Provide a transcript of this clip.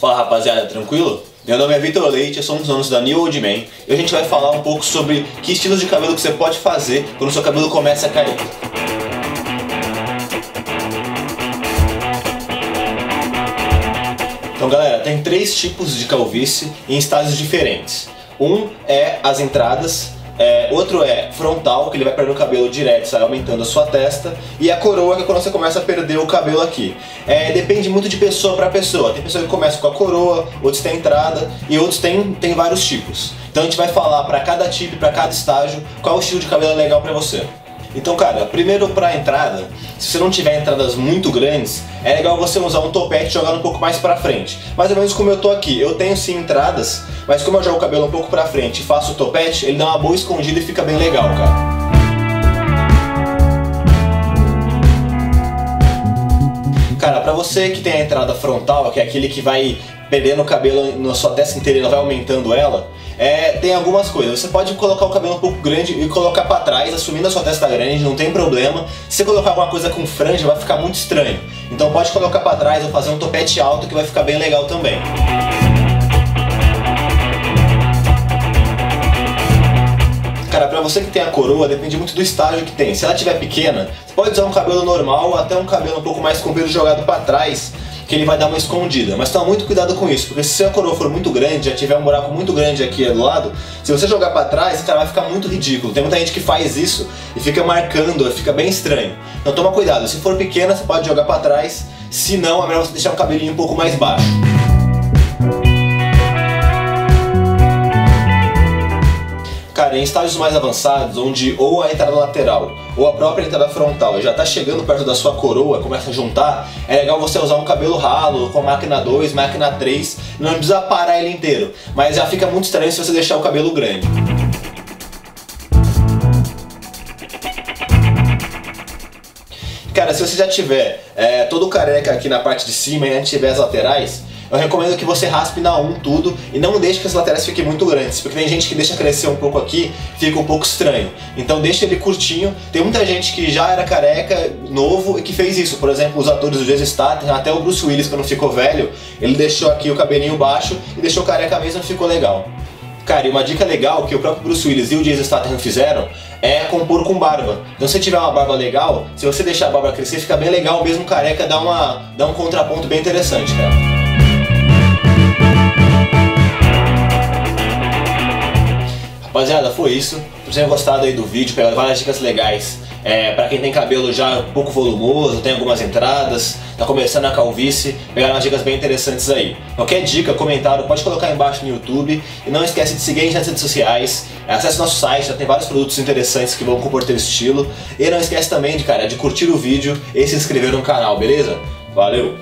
Fala rapaziada, tranquilo? Meu nome é Vitor Leite, eu sou um dos donos da New Old Man e a gente vai falar um pouco sobre que estilos de cabelo que você pode fazer quando seu cabelo começa a cair. Então galera, tem três tipos de calvície em estágios diferentes. Um é as entradas, é, outro é frontal, que ele vai perdendo o cabelo direto, sai aumentando a sua testa. E a coroa, que é quando você começa a perder o cabelo aqui. É, depende muito de pessoa para pessoa. Tem pessoa que começa com a coroa, outros têm entrada e outros têm, têm vários tipos. Então a gente vai falar para cada tipo, para cada estágio, qual o estilo de cabelo é legal para você. Então, cara, primeiro pra entrada, se você não tiver entradas muito grandes, é legal você usar um topete jogando um pouco mais pra frente. Mais ou menos como eu tô aqui. Eu tenho sim entradas, mas como eu jogo o cabelo um pouco pra frente e faço o topete, ele dá uma boa escondida e fica bem legal, cara. Cara, pra você que tem a entrada frontal, que é aquele que vai perdendo o cabelo na sua testa inteira e vai aumentando ela, é, tem algumas coisas. Você pode colocar o cabelo um pouco grande e colocar para trás, assumindo a sua testa grande, não tem problema. Se você colocar alguma coisa com franja, vai ficar muito estranho. Então pode colocar para trás ou fazer um topete alto que vai ficar bem legal também. Cara, pra você que tem a coroa, depende muito do estágio que tem. Se ela tiver pequena, você pode usar um cabelo normal até um cabelo um pouco mais comprido jogado para trás que ele vai dar uma escondida. Mas toma muito cuidado com isso, porque se a coroa for muito grande, já tiver um buraco muito grande aqui do lado, se você jogar para trás, cara, vai ficar muito ridículo. Tem muita gente que faz isso e fica marcando, fica bem estranho. Então toma cuidado, se for pequena, você pode jogar para trás, se não, é melhor você deixar o cabelinho um pouco mais baixo. Em estágios mais avançados, onde ou a entrada lateral ou a própria entrada frontal já está chegando perto da sua coroa, começa a juntar, é legal você usar um cabelo ralo com máquina 2, máquina 3, não precisa parar ele inteiro, mas já fica muito estranho se você deixar o cabelo grande. Cara, se você já tiver é, todo careca aqui na parte de cima e antes tiver as laterais, eu recomendo que você raspe na 1 tudo e não deixe que as laterais fiquem muito grandes, porque tem gente que deixa crescer um pouco aqui, fica um pouco estranho. Então deixa ele curtinho. Tem muita gente que já era careca, novo, e que fez isso. Por exemplo, os atores do Jason Statham, até o Bruce Willis quando ficou velho, ele deixou aqui o cabelinho baixo e deixou careca mesmo e ficou legal. Cara, e uma dica legal que o próprio Bruce Willis e o Jason Statham fizeram é compor com barba. Então se tiver uma barba legal, se você deixar a barba crescer, fica bem legal, mesmo careca dá, uma, dá um contraponto bem interessante, cara. Foi isso. Espero que tenham gostado aí do vídeo, pegaram várias dicas legais. É, para quem tem cabelo já um pouco volumoso, tem algumas entradas, tá começando a calvície, pegaram umas dicas bem interessantes aí. Qualquer dica, comentário, pode colocar aí embaixo no YouTube. E não esquece de seguir a gente nas redes sociais. Acesse nosso site, já tem vários produtos interessantes que vão compor teu estilo. E não esquece também de, cara, de curtir o vídeo e se inscrever no canal, beleza? Valeu!